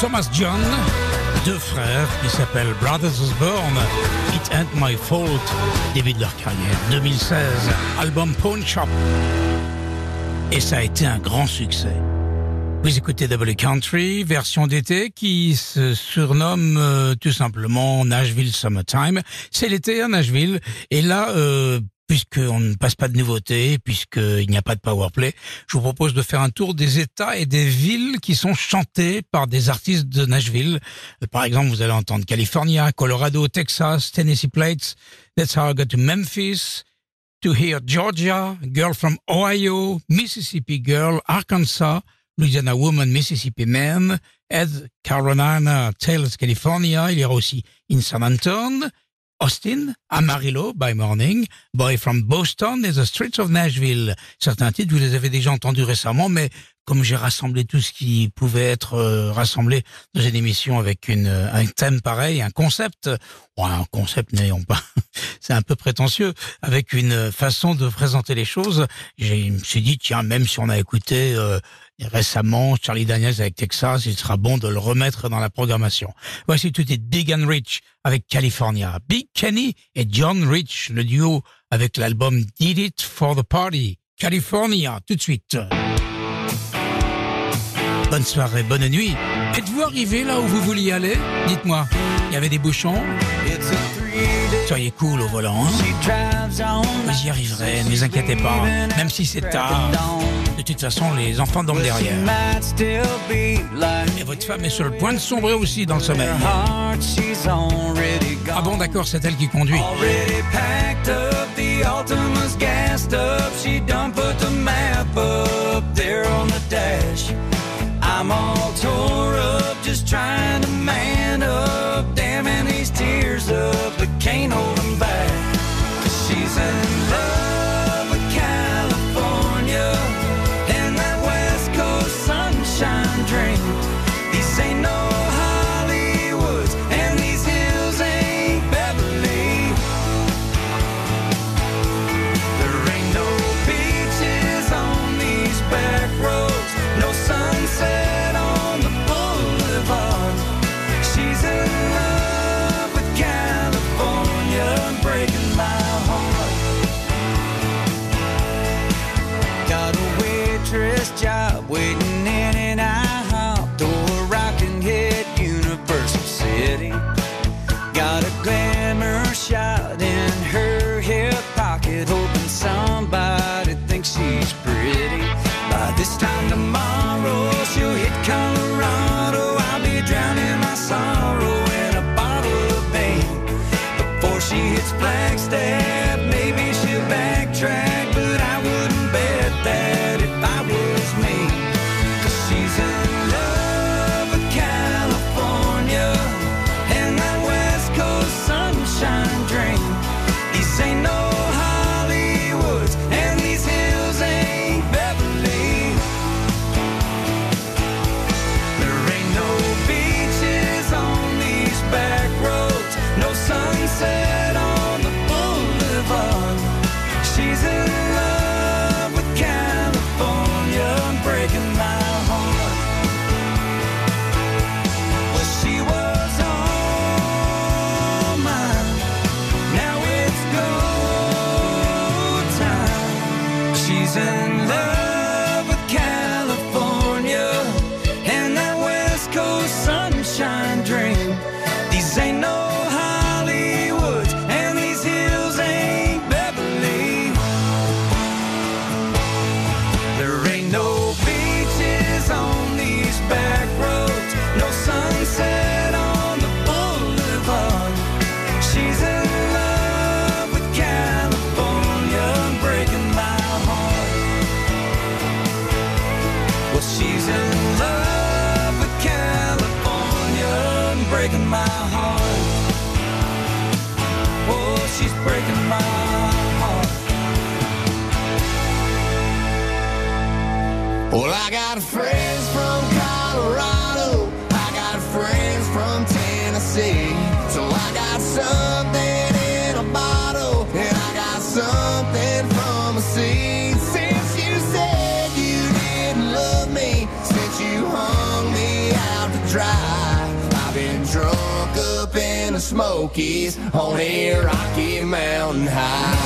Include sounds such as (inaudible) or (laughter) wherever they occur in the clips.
Thomas John, deux frères qui s'appellent Brothers Osborne. It Ain't My Fault, début de leur carrière, 2016, album Pawn Shop. Et ça a été un grand succès. Vous écoutez W Country, version d'été qui se surnomme euh, tout simplement Nashville Summertime. C'est l'été à Nashville et là, euh, puisqu'on ne passe pas de nouveautés, puisqu'il n'y a pas de powerplay, je vous propose de faire un tour des États et des villes qui sont chantés par des artistes de Nashville. Euh, Par exemple, vous allez entendre California, Colorado, Texas, Tennessee Plates, That's How I Got to Memphis, to hear Georgia, Girl from Ohio, Mississippi Girl, Arkansas, Louisiana Woman, Mississippi Man, Ed, Carolina, Tales, California. Il y aura aussi In San Antonio, Austin, Amarillo by Morning, Boy from Boston et The Streets of Nashville. Certains titres, vous les avez déjà entendus récemment, mais comme j'ai rassemblé tout ce qui pouvait être euh, rassemblé dans une émission avec une, euh, un thème pareil, un concept, ouais, un concept n'ayons pas, (laughs) c'est un peu prétentieux, avec une façon de présenter les choses, je me suis dit, tiens, même si on a écouté euh, récemment Charlie Daniels avec Texas, il sera bon de le remettre dans la programmation. Voici tout est Big and Rich avec California. Big Kenny et John Rich, le duo avec l'album Did It for the Party. California, tout de suite. Bonne soirée, bonne nuit. Êtes-vous arrivé là où vous vouliez aller? Dites-moi, il y avait des bouchons? Soyez cool au volant. Hein J'y arriverai, ne vous inquiétez pas. Même si c'est tard. De toute façon, les enfants dorment derrière. Et votre femme est sur le point de sombrer aussi dans le sommeil. Ah bon, d'accord, c'est elle qui conduit. I'm all tore up just trying to. She's breaking my heart. Well, I got friends from Smokies on a Rocky Mountain High.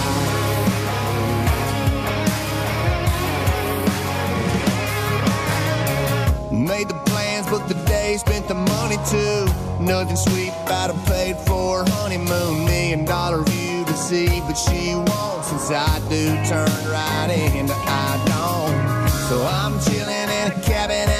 Made the plans, booked the day, spent the money too. Nothing sweet about a paid for honeymoon. Million dollar view to see, but she won't since I do turn right into I don't. So I'm chilling in a cabin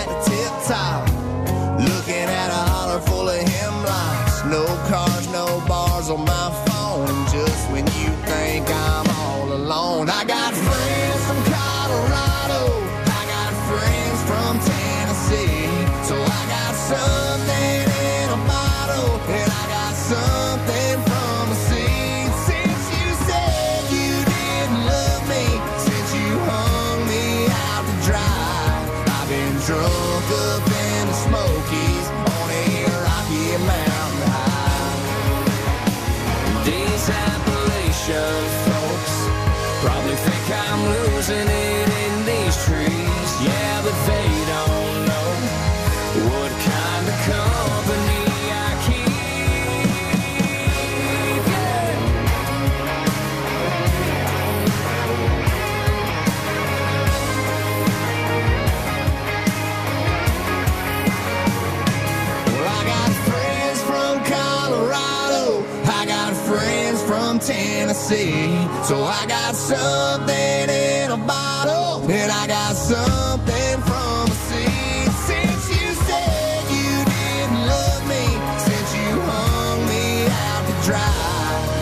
Tennessee. So I got something in a bottle, and I got something from a seed. Since you said you didn't love me, since you hung me out to dry,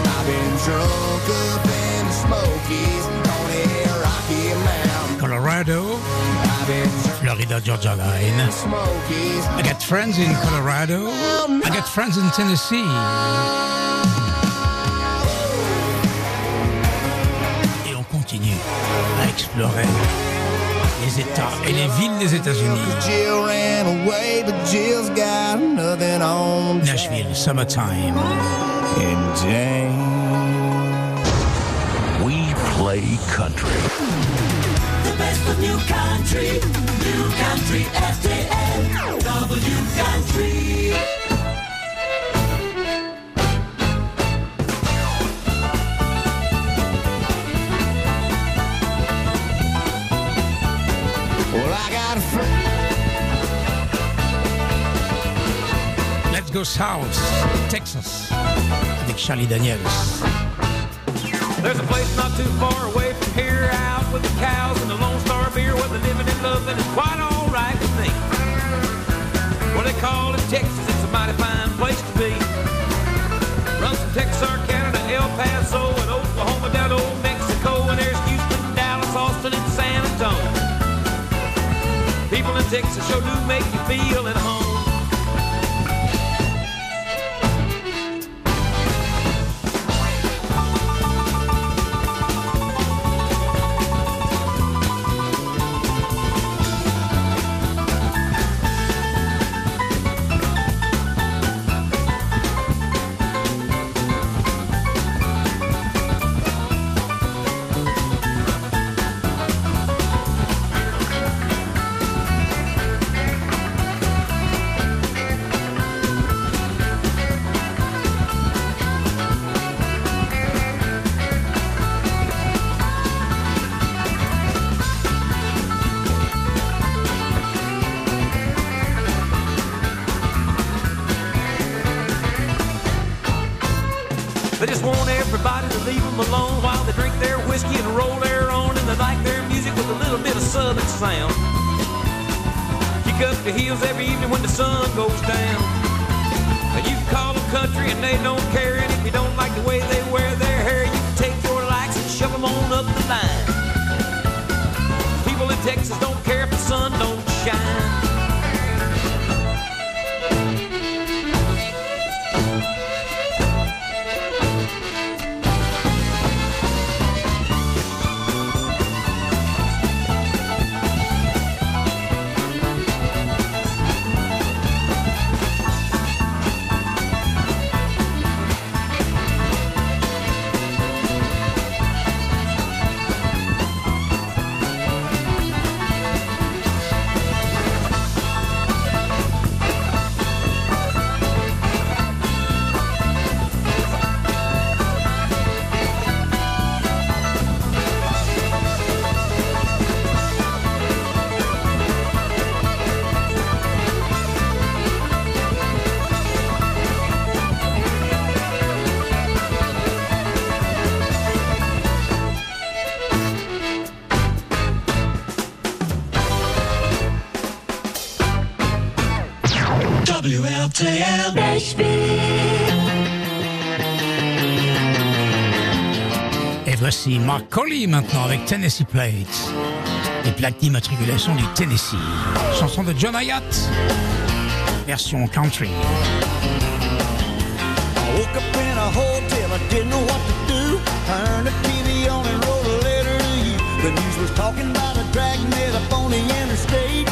I've been drunk up in the Smokies on a rocky mountain. Colorado, Florida Georgia Line. I got friends in Colorado. I got friends in Tennessee. À les États et les villes des États-Unis. Jill ran away, but Jill's got nothing on Nashville, summertime. And Jane. We play country. The best of new country, new country RTL, W country. Go south, Texas, avec Charlie Daniels. There's a place not too far away from here, out with the cows and the Lone Star beer, where they're living in love and it's quite all right with me. What they call it Texas, it's a mighty fine place to be. Runs from Texarkana to El Paso and Oklahoma down to Old Mexico, and there's Houston, Dallas, Austin, and San Antonio. People in Texas sure do make you feel at home. Voici Mark Colley maintenant avec Tennessee Plates. Les plaques d'immatriculation du Tennessee. Chanson de John Hyatt. Version country. I woke up in a hotel, I didn't know what to do. Turned the TV on and wrote a letter to you. The news was talking about a dragnet up on the interstate.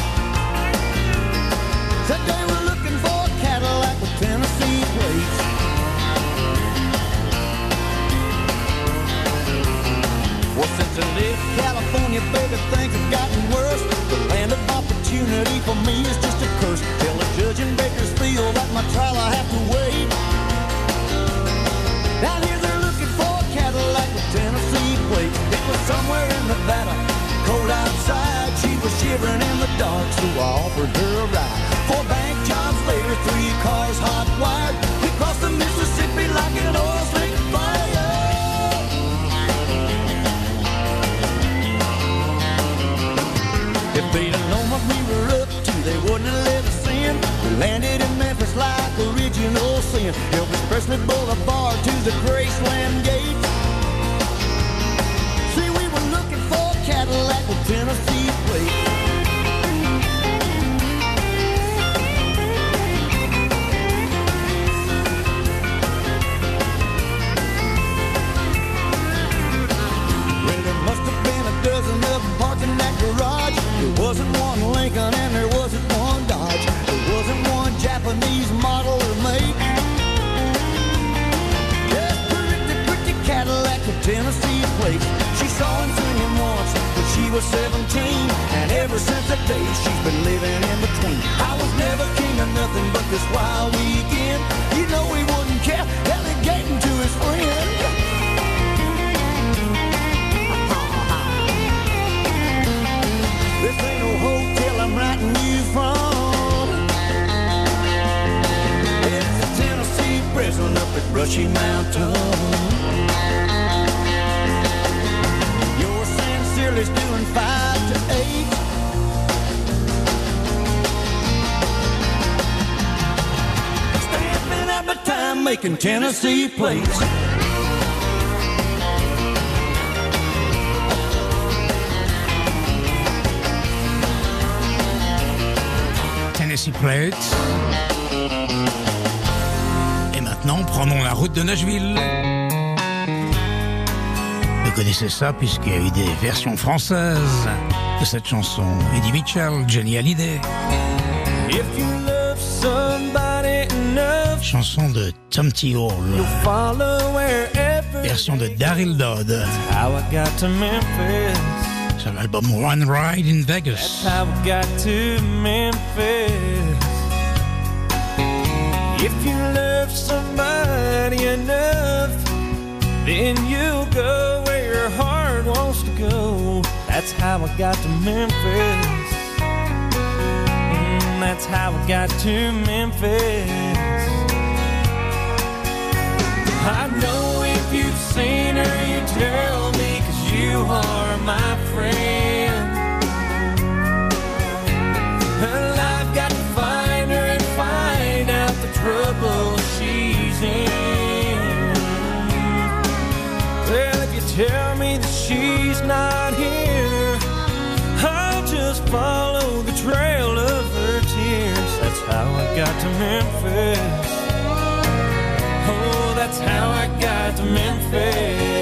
to live. California, baby, things have gotten worse. The land of opportunity for me is just a curse. Tell the judge in Bakersfield that my trial I have to wait. Out here they're looking for a Cadillac with Tennessee plates. It was somewhere in Nevada, cold outside. She was shivering in the dark, so I offered her a ride. Four bank jobs later, three cars hot wired. We crossed the Mississippi like an oil they wouldn't have let us in. We landed in Memphis like the original sin. Elvis Presley Boulevard to the Graceland Japanese model make. Just pretty, pretty Cadillac with Tennessee plates. She saw him singing once when she was 17. And ever since that day, she's been living in between. I was never king of nothing but this wild weekend. You know he wouldn't care, delegating to his friend. This ain't no hotel I'm writing you from. Prison up at Brushy Mountain. Your sincerely's doing five to eight. Stamping out my time making Tennessee plates. Tennessee Plates. La route de Nashville. Vous connaissez ça puisqu'il y a eu des versions françaises de cette chanson. Eddie Mitchell, Johnny Hallyday. If you love somebody enough, Chanson de Tom T. Hall. you'll follow wherever. Version de Daryl Dodd. How I got to Memphis. Sur l'album One Ride in Vegas. How I got to Memphis. If you love somebody enough, then you'll go where your heart wants to go. That's how I got to Memphis. Mm, that's how I got to Memphis. I know if you've seen her, you tell me, cause you are my friend. Follow the trail of her tears. That's how I got to Memphis. Oh, that's how I got to Memphis.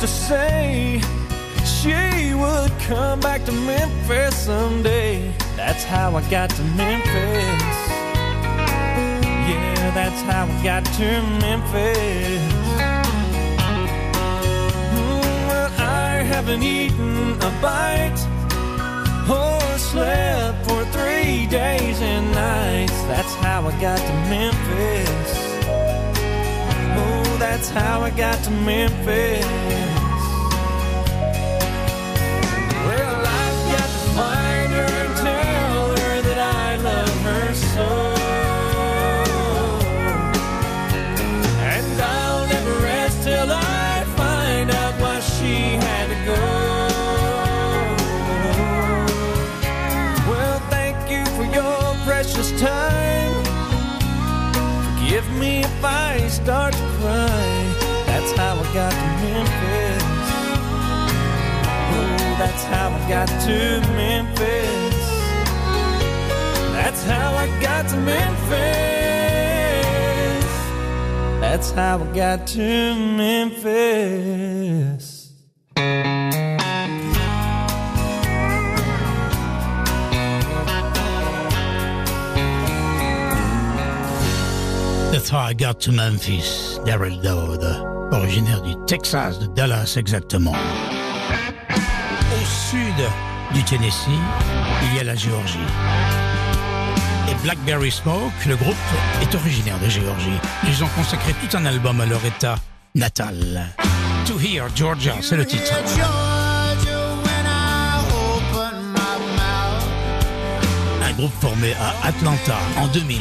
Used to say she would come back to Memphis someday. That's how I got to Memphis. Yeah, that's how I got to Memphis. Mm, Well, I haven't eaten a bite or slept for three days and nights. That's how I got to Memphis. Oh, that's how I got to Memphis. how I got to Memphis. That's how I got to Memphis. That's how I got to Memphis. That's how I got to Memphis. Deryl Dodd, originaire du Texas, de Dallas exactement. Au sud du Tennessee, il y a la Géorgie. Et Blackberry Smoke, le groupe, est originaire de Géorgie. Ils ont consacré tout un album à leur état natal. To Hear Georgia, c'est le titre. Un groupe formé à Atlanta en 2000.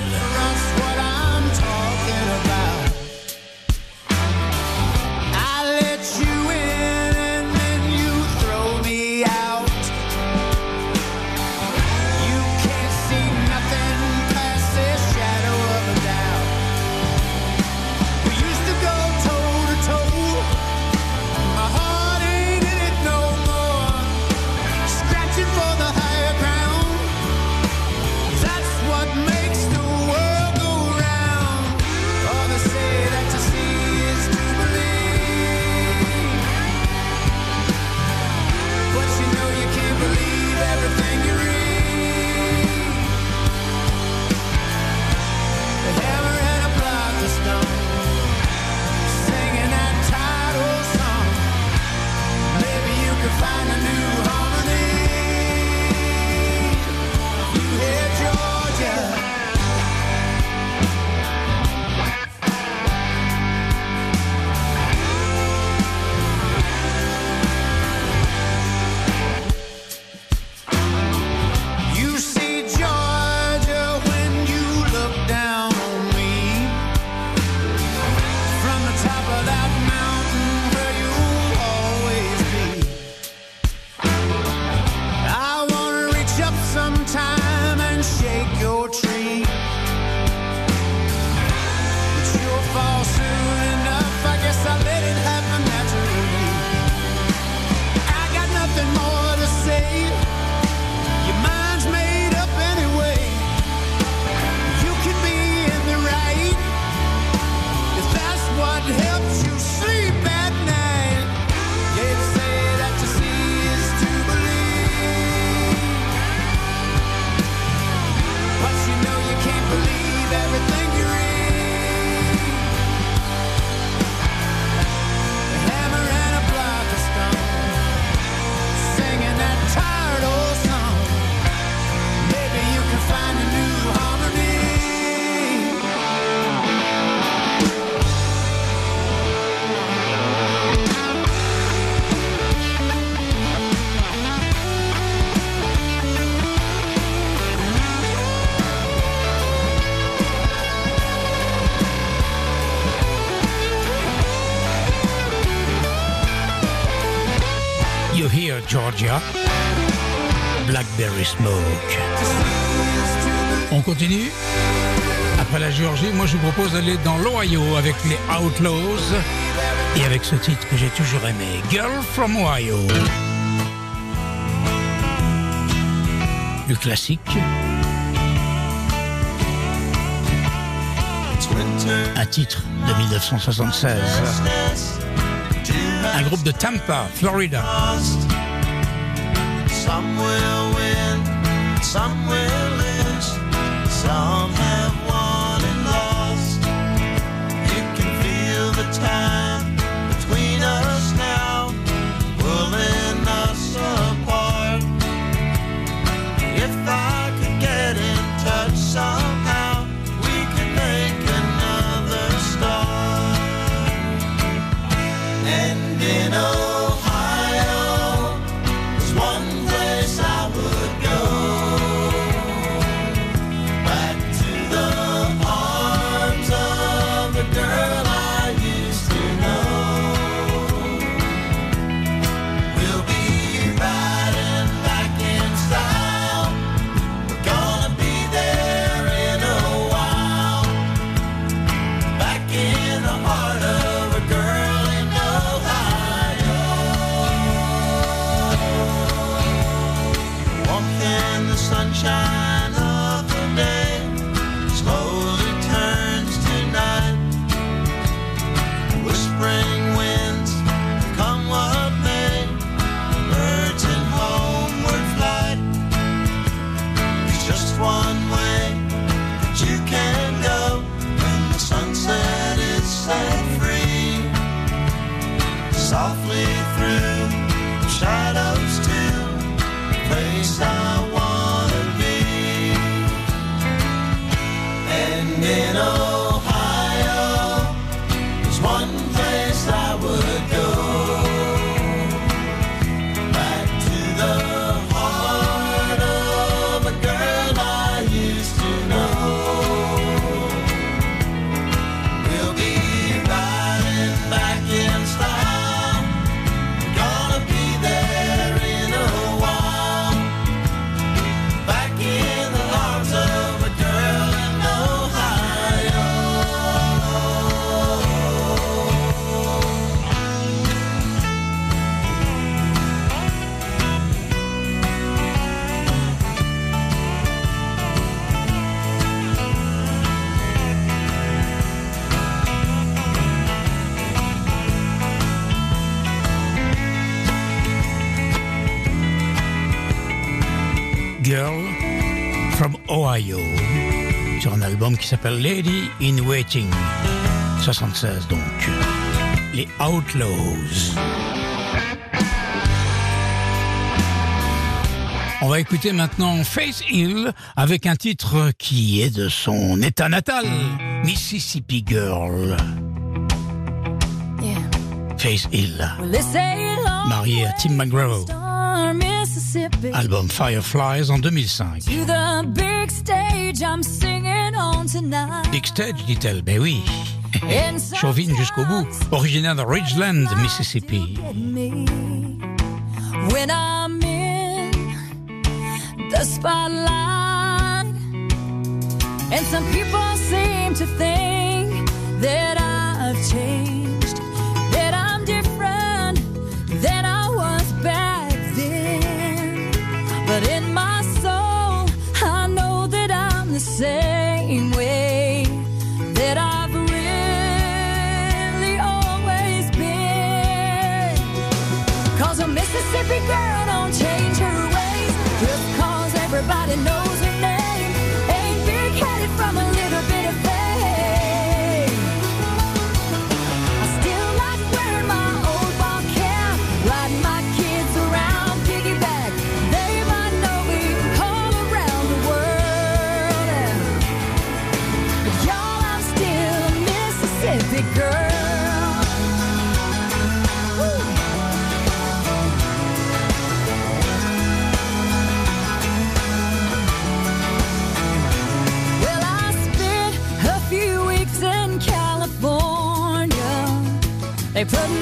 On continue Après la Géorgie, moi je vous propose d'aller dans l'Ohio avec les Outlaws et avec ce titre que j'ai toujours aimé, Girl from Ohio. Du classique. Un titre de 1976. Un groupe de Tampa, Florida. somewhere. Girl from Ohio, sur un album qui s'appelle Lady in Waiting, 76 donc. Les Outlaws. On va écouter maintenant Faith Hill avec un titre qui est de son état natal, Mississippi Girl. Yeah. Faith Hill, mariée à Tim McGraw. Album Fireflies en 2005. To the big stage I'm singing on tonight. Big Stage, dit-elle, ben oui. (laughs) Chauvine jusqu'au bout, originaire de Ridgeland, Mississippi. when I'm in the spotlight. And some people seem to think that I've changed, Mississippi girl don't change her ways just cause everybody knows her name. Ain't big headed from a little bit of fame. I still like wearing my old ball cap, riding my kids around piggyback. They might know me all around the world. But y'all, I'm still Mississippi girl. They put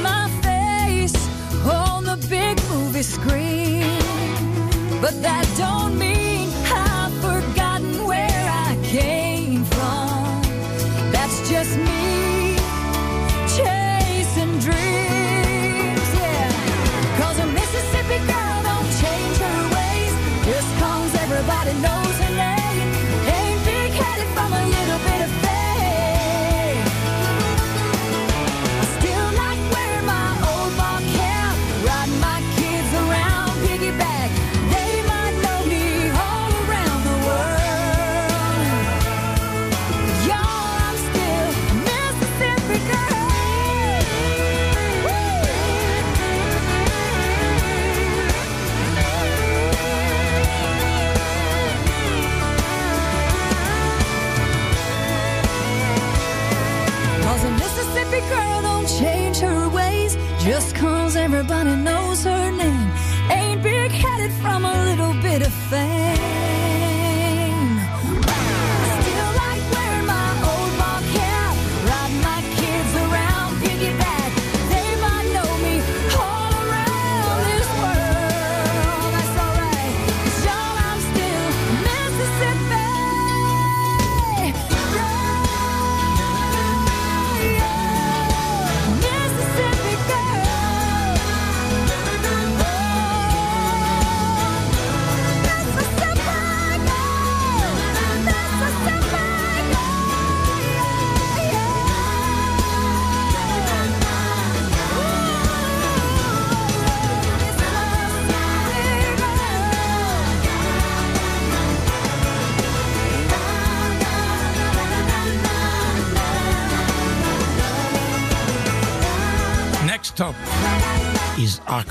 cause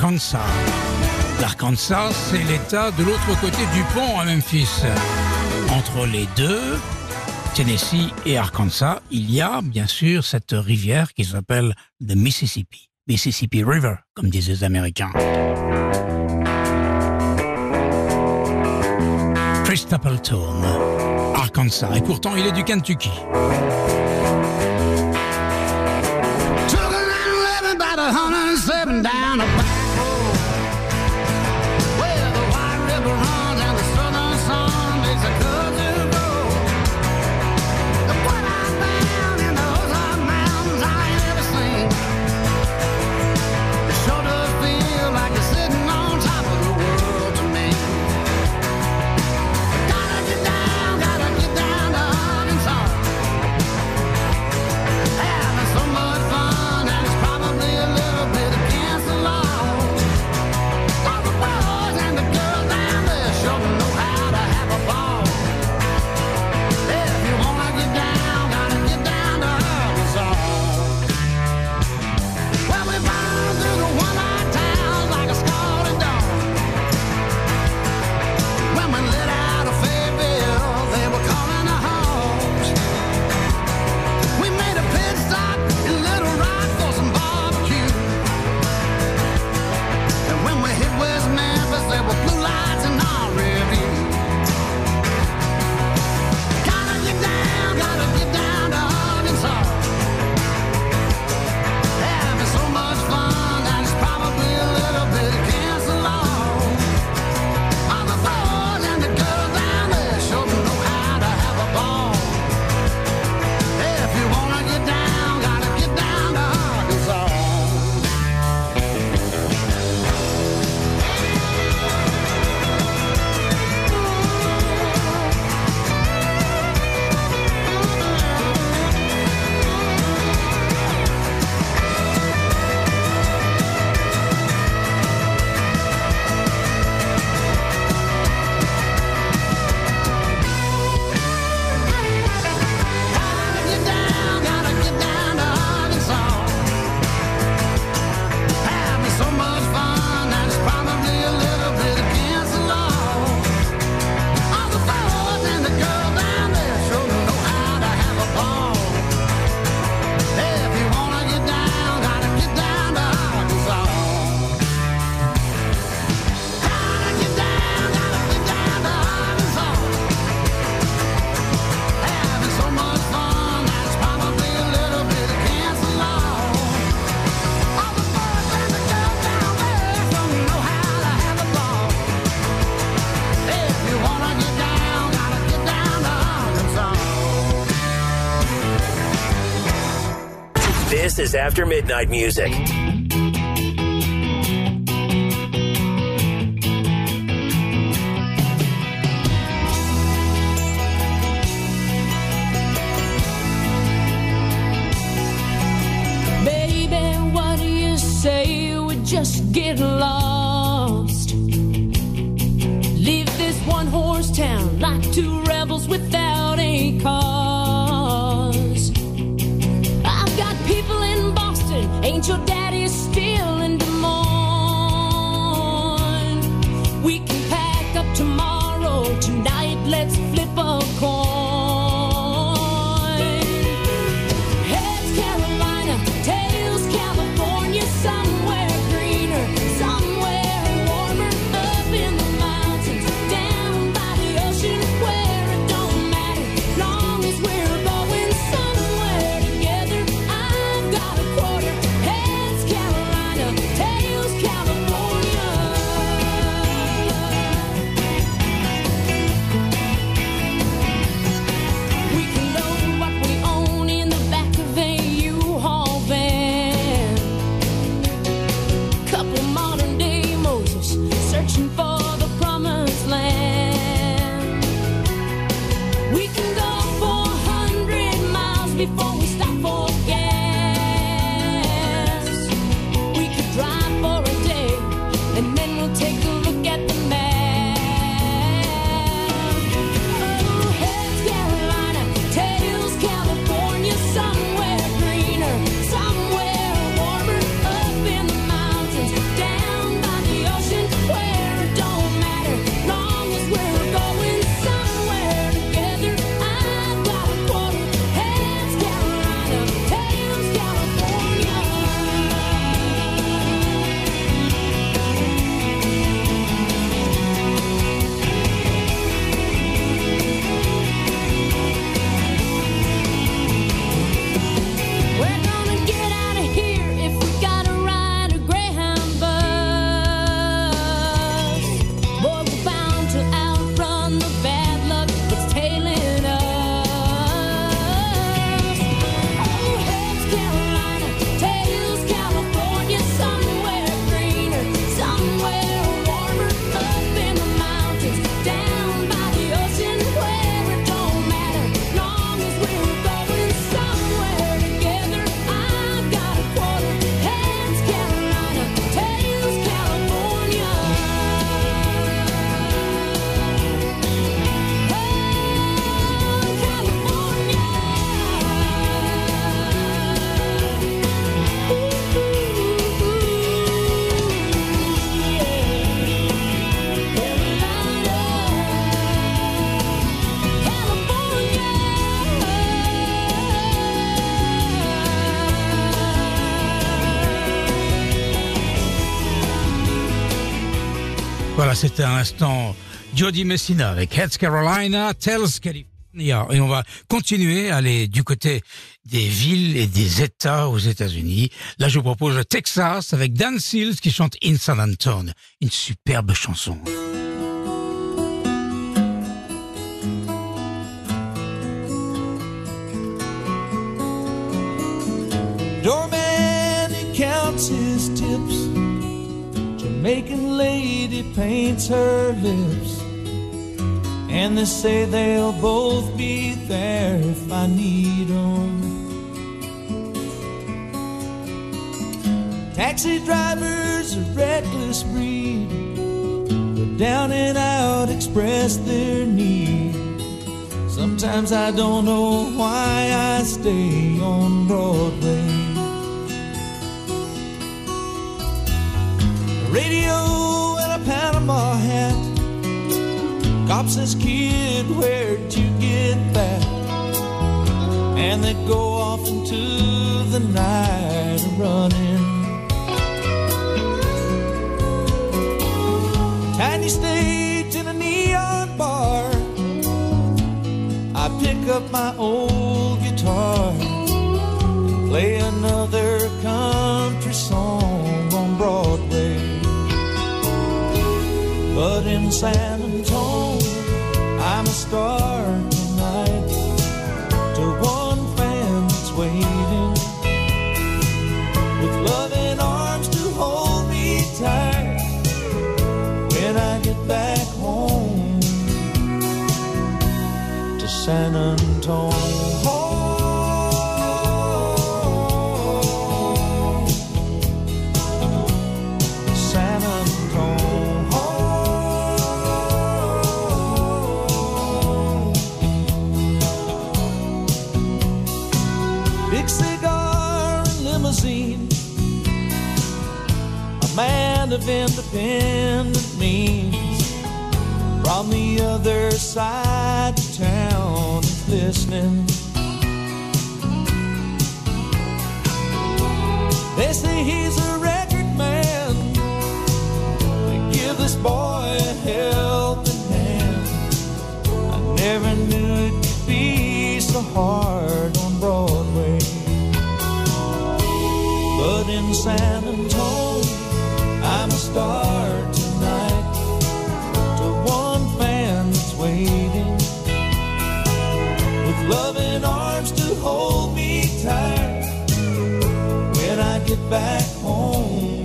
l'Arkansas. L'Arkansas, c'est l'État de l'autre côté du pont à Memphis. Entre les deux, Tennessee et Arkansas, il y a bien sûr cette rivière qui s'appelle the Mississippi. Mississippi River, comme disent les Américains. Chris Arkansas, et pourtant il est du Kentucky. This is After Midnight Music. C'était un instant Jody Messina avec Heads Carolina, Tells California. Et on va continuer à aller du côté des villes et des États aux États-Unis. Là, je vous propose le Texas avec Dan Seals qui chante In San Antonio. Une superbe chanson. Jamaican lady paints her lips. And they say they'll both be there if I need 'em. Taxi drivers, a reckless breed. But down and out express their need. Sometimes I don't know why I stay on Broadway. Radio and a Panama hat. Cop says, kid, where'd you get that? And they go off into the night running. Tiny stage in a neon bar. I pick up my old guitar, play another country song on Broadway. But in San Antonio, I'm a star tonight to one fan that's waiting with loving arms to hold me tight when I get back home to San Antonio. Of independent means. From the other side of town is listening. They say he's a record man. They give this boy a helping hand. I never knew it could be so hard on Broadway. But in San Tonight. To one fan that's waiting. With loving arms to hold me tight. When I get back home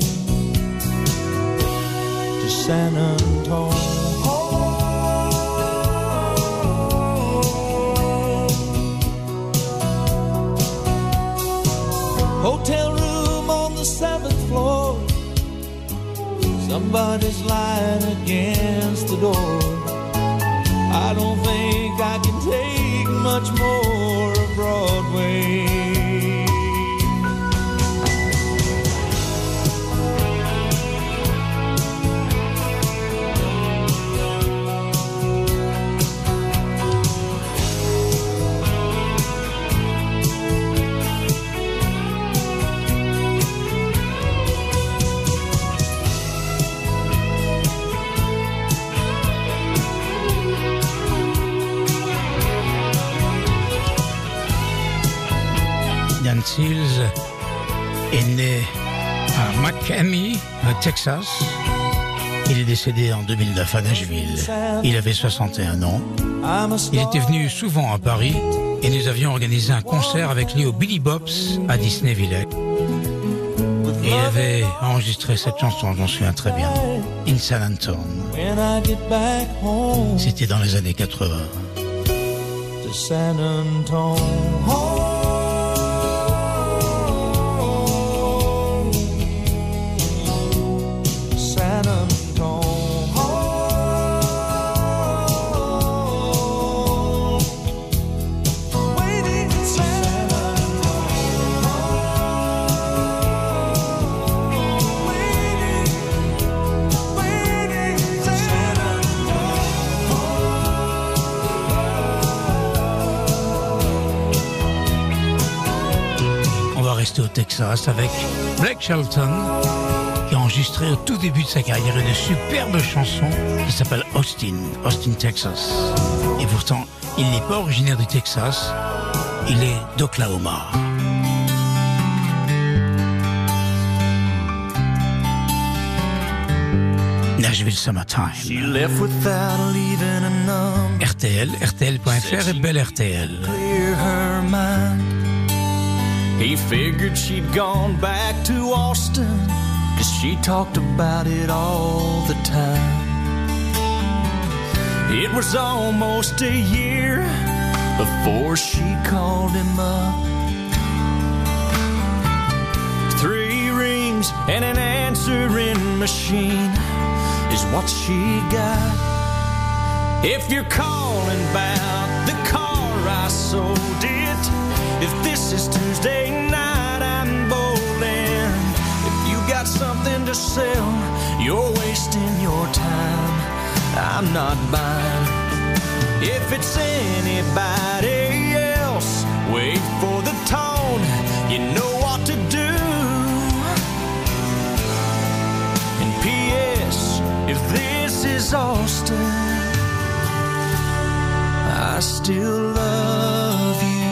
to San Somebody's lying against the door. I don't think I can Texas. Il est décédé en 2009 à Nashville. Il avait 61 ans. Il était venu souvent à Paris et nous avions organisé un concert avec lui au Billy Bob's à Disneyville. Et il avait enregistré cette chanson, j'en souviens très bien, In San Antonio. C'était dans les années 80. Texas avec Blake Shelton qui a enregistré au tout début de sa carrière une superbe chanson qui s'appelle Austin, Austin, Texas. Et pourtant, il n'est pas originaire du Texas, il est d'Oklahoma. Nashville Summertime. She left without leaving a number. RTL, RTL.fr et Belle RTL. clear her mind. He figured she'd gone back to Austin, cause she talked about it all the time. It was almost a year before she called him up. Three rings and an answering machine is what she got. If you're calling about I sold it, if this is Tuesday night, I'm bowling. If you got something to sell, you're wasting your time. I'm not buying. If it's anybody else, wait for the tone. You know what to do. And P.S. If this is Austin, I still love you.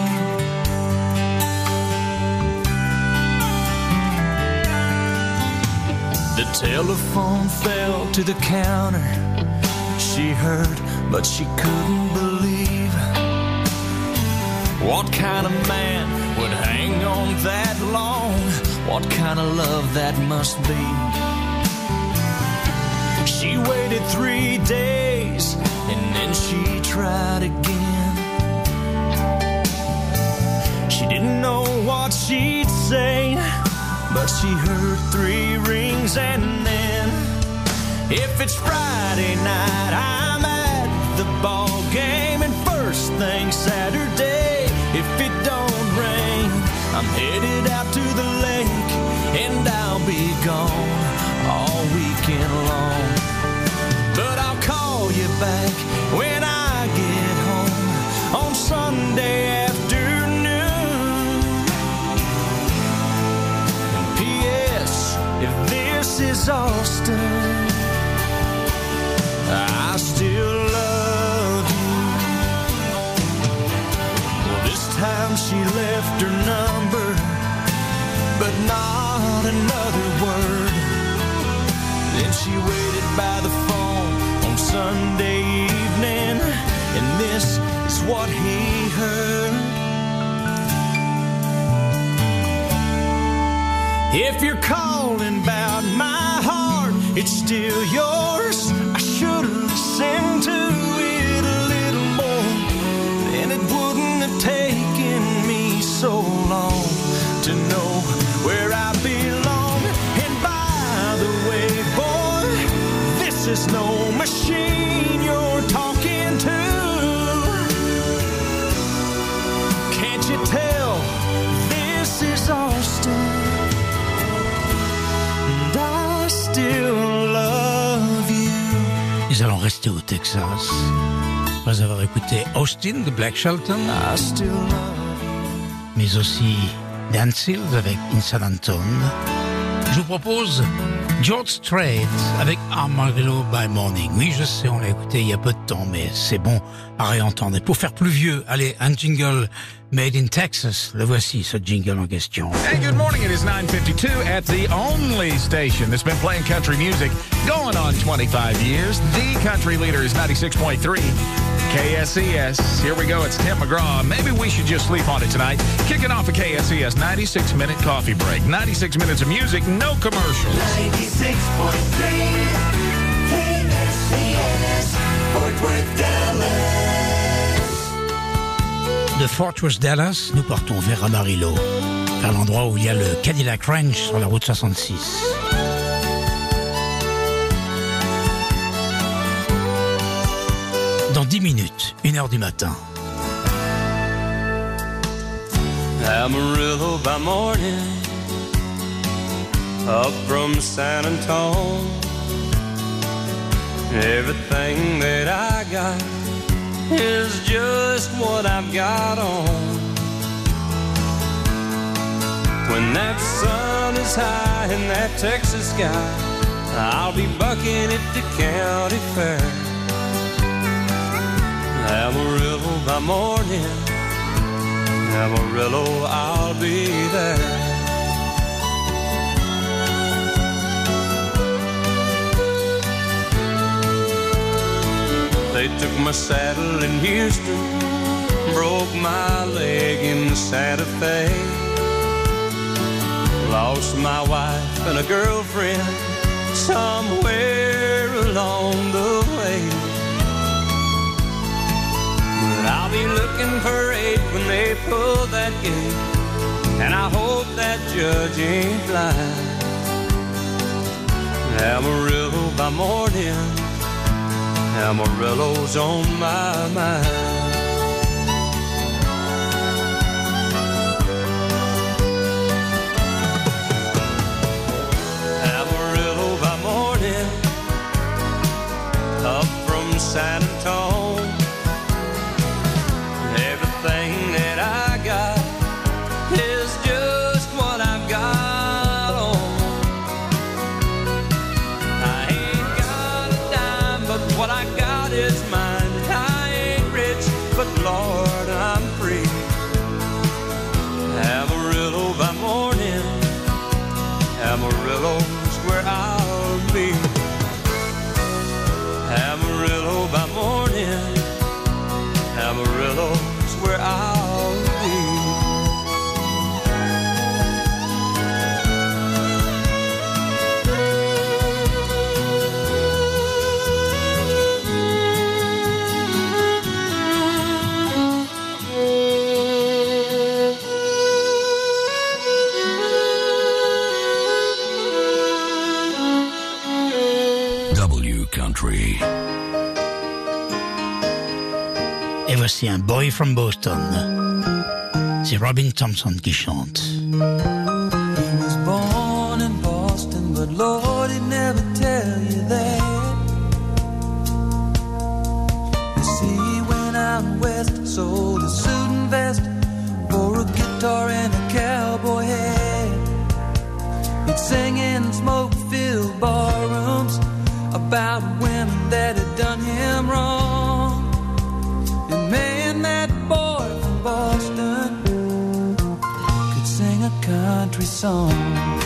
The telephone fell to the counter. She heard, but she couldn't believe. What kind of man would hang on that long? What kind of love that must be? She waited three days and then she tried again. She didn't know what she'd say, but she heard three rings and then if it's Friday night, I'm at the ball game, and first thing Saturday, if it don't rain, I'm headed out to the lake, what he heard. If you're calling about my heart, it's still yours. I should have listened to it a little more. Then it wouldn't have taken me so long to know where I belong. And by the way, boy, this is no machine you're talking rester au Texas. Après avoir écouté Austin de Black Shelton, mais aussi Dan Seals avec San Anton. Je vous propose George Strait avec Armadillo by Morning. Oui, je sais, on l'a écouté il y a peu de temps, mais c'est bon à réentendre. Et pour faire plus vieux, allez, un jingle made in Texas. Le voici, ce jingle en question. Hey, good morning. It is 9:52 at the only station that's been playing country music going on 25 years. The country leader is 96.3 KSCS. Here we go. It's Tim McGraw. Maybe we should just sleep on it tonight. Kicking off a KSCS 96 minute coffee break. 96 minutes of music, no commercials. 96.3 KSCS Fort Worth, Dallas. De Fort Worth, Dallas, nous partons vers Amarillo, vers l'endroit où il y a le Cadillac Ranch sur la route 66. Dans 10 minutes, 1h du matin. Amarillo by morning, up from San Antone. Everything that I got is just what I've got on. When that sun is high in that Texas sky, I'll be bucking at the county fair. Amarillo by morning, Amarillo, I'll be there. They took my saddle in Houston, broke my leg in Santa Fe. Lost my wife and a girlfriend somewhere along the way. But I'll be looking for eight when they pull that gate, and I hope that judge ain't blind. Amarillo by morning, Amarillo's on my mind. Voici un boy from Boston. C'est Robin Thompson qui chante. He was born in Boston, but Lord, he'd never tell you that. You see, he went out west, sold a suit and vest for a guitar and a cowboy hat. He'd sing in smoke-filled barrooms about women that had done him wrong. Song.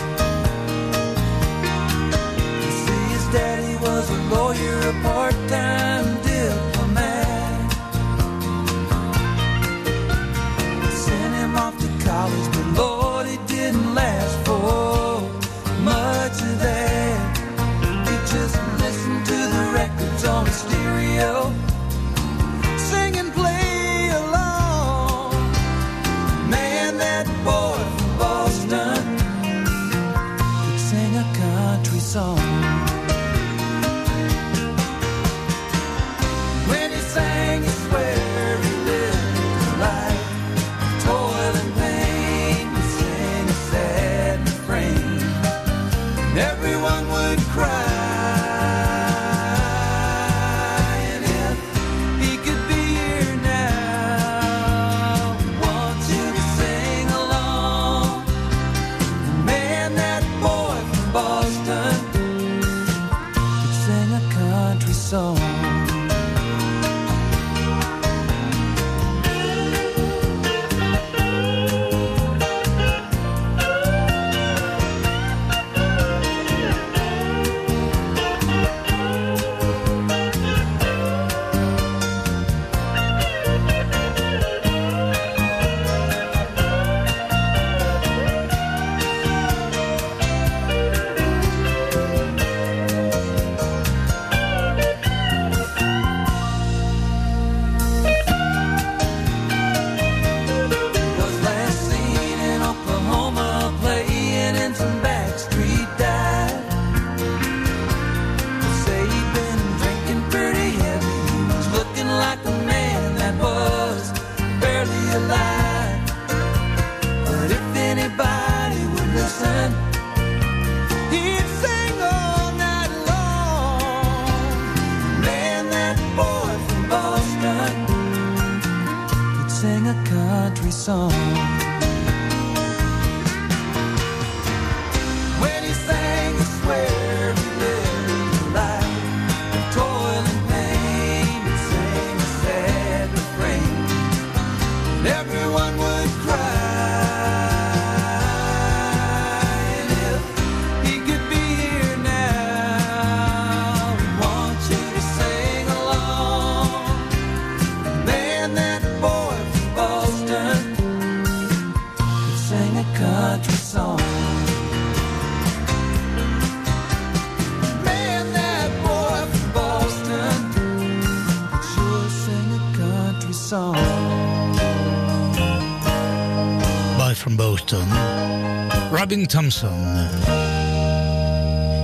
Thompson.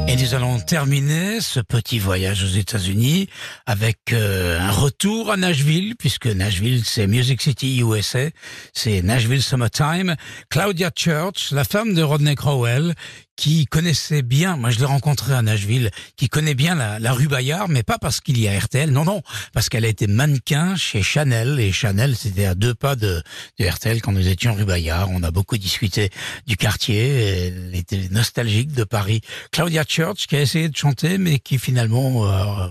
Et nous allons terminer ce petit voyage aux États-Unis avec euh, un retour à Nashville, puisque Nashville, c'est Music City, USA, c'est Nashville Summertime. Claudia Church, la femme de Rodney Crowell, qui connaissait bien, moi je l'ai rencontrée à Nashville, qui connaît bien la, rue Bayard, mais pas parce qu'il y a RTL, non, non, parce qu'elle a été mannequin chez Chanel, et Chanel c'était à deux pas de, de RTL quand nous étions rue Bayard. On a beaucoup discuté du quartier, elle était nostalgique de Paris. Claudia Church qui a essayé de chanter, mais qui finalement... euh,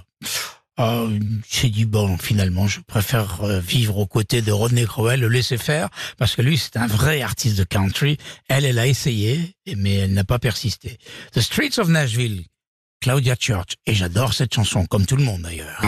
euh, s'est dit bon finalement je préfère euh, vivre aux côtés de Rodney Crowell, le laisser faire parce que lui c'est un vrai artiste de country. Elle elle a essayé mais elle n'a pas persisté. The Streets of Nashville, Claudia Church et j'adore cette chanson comme tout le monde d'ailleurs.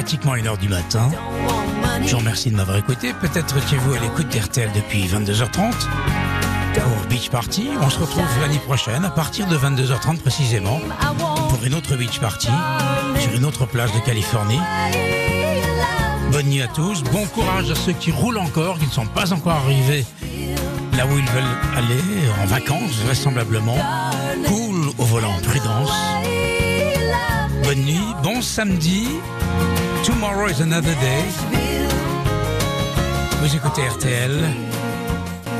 Pratiquement une heure du matin. Je vous remercie de m'avoir écouté. Peut-être étiez-vous à l'écoute d'RTL depuis 22h30 pour Beach Party. On se retrouve l'année prochaine à partir de 22h30 précisément pour une autre Beach Party sur une autre plage de Californie. Bonne nuit à tous, bon courage à ceux qui roulent encore, qui ne sont pas encore arrivés là où ils veulent aller, en vacances vraisemblablement. Cool au volant, prudence. Bonne nuit, bon samedi. Tomorrow is another day. Vous écoutez RTL.